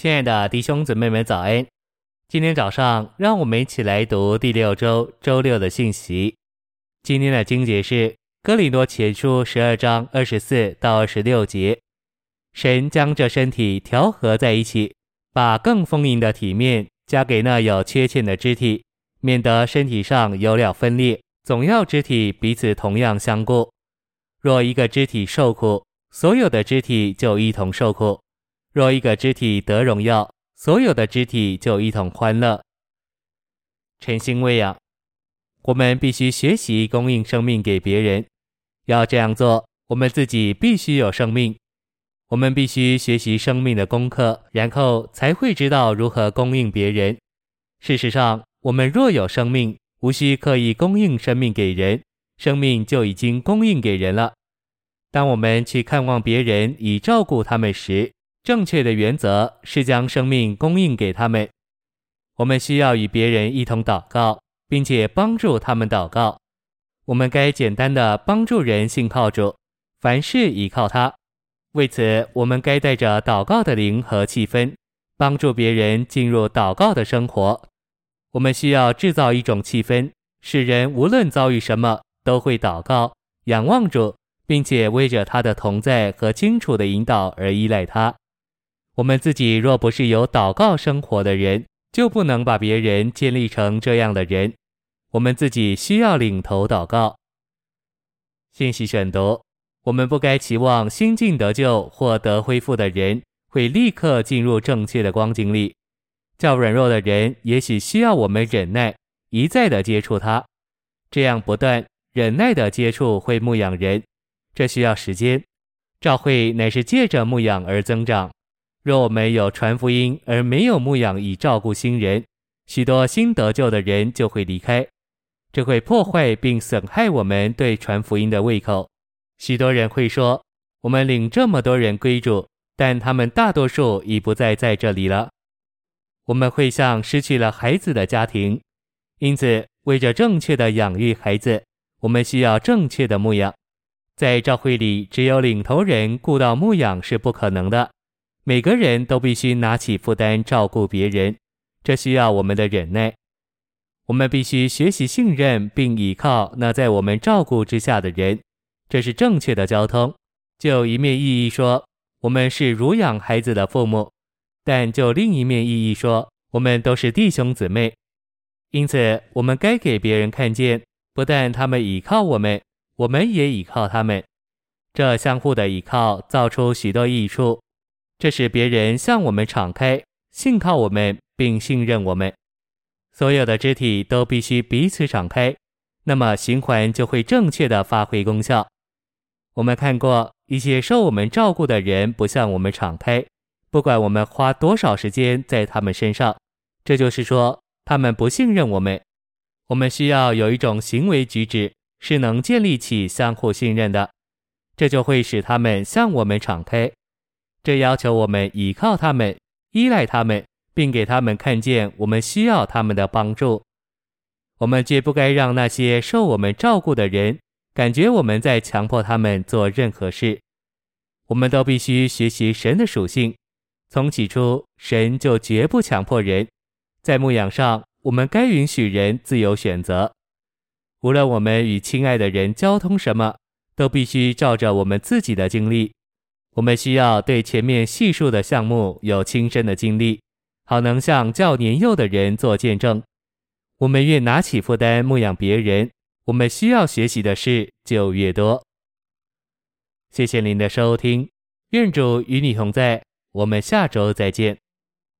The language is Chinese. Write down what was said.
亲爱的弟兄姊妹们，早安！今天早上，让我们一起来读第六周周六的信息。今天的经节是《哥林多前书》十二章二十四到二十六节。神将这身体调和在一起，把更丰盈的体面加给那有缺陷的肢体，免得身体上有了分裂，总要肢体彼此同样相顾。若一个肢体受苦，所有的肢体就一同受苦。若一个肢体得荣耀，所有的肢体就一同欢乐。晨星喂养，我们必须学习供应生命给别人。要这样做，我们自己必须有生命。我们必须学习生命的功课，然后才会知道如何供应别人。事实上，我们若有生命，无需刻意供应生命给人，生命就已经供应给人了。当我们去看望别人以照顾他们时，正确的原则是将生命供应给他们。我们需要与别人一同祷告，并且帮助他们祷告。我们该简单的帮助人信靠主，凡事依靠他。为此，我们该带着祷告的灵和气氛，帮助别人进入祷告的生活。我们需要制造一种气氛，使人无论遭遇什么，都会祷告、仰望主，并且为着他的同在和清楚的引导而依赖他。我们自己若不是有祷告生活的人，就不能把别人建立成这样的人。我们自己需要领头祷告。信息选读：我们不该期望新近得救或得恢复的人会立刻进入正确的光景里。较软弱的人也许需要我们忍耐，一再的接触他。这样不断忍耐的接触会牧养人，这需要时间。教会乃是借着牧养而增长。若我们有传福音而没有牧养以照顾新人，许多新得救的人就会离开，这会破坏并损害我们对传福音的胃口。许多人会说：“我们领这么多人归主，但他们大多数已不再在这里了。”我们会像失去了孩子的家庭，因此为着正确的养育孩子，我们需要正确的牧养。在教会里，只有领头人顾到牧养是不可能的。每个人都必须拿起负担照顾别人，这需要我们的忍耐。我们必须学习信任并依靠那在我们照顾之下的人，这是正确的交通。就一面意义说，我们是乳养孩子的父母；但就另一面意义说，我们都是弟兄姊妹。因此，我们该给别人看见，不但他们依靠我们，我们也依靠他们。这相互的依靠造出许多益处。这使别人向我们敞开，信靠我们，并信任我们。所有的肢体都必须彼此敞开，那么循环就会正确的发挥功效。我们看过一些受我们照顾的人不向我们敞开，不管我们花多少时间在他们身上，这就是说他们不信任我们。我们需要有一种行为举止是能建立起相互信任的，这就会使他们向我们敞开。这要求我们依靠他们，依赖他们，并给他们看见我们需要他们的帮助。我们绝不该让那些受我们照顾的人感觉我们在强迫他们做任何事。我们都必须学习神的属性。从起初，神就绝不强迫人。在牧养上，我们该允许人自由选择。无论我们与亲爱的人交通什么，都必须照着我们自己的经历。我们需要对前面细数的项目有亲身的经历，好能向较年幼的人做见证。我们越拿起负担牧养别人，我们需要学习的事就越多。谢谢您的收听，愿主与你同在，我们下周再见。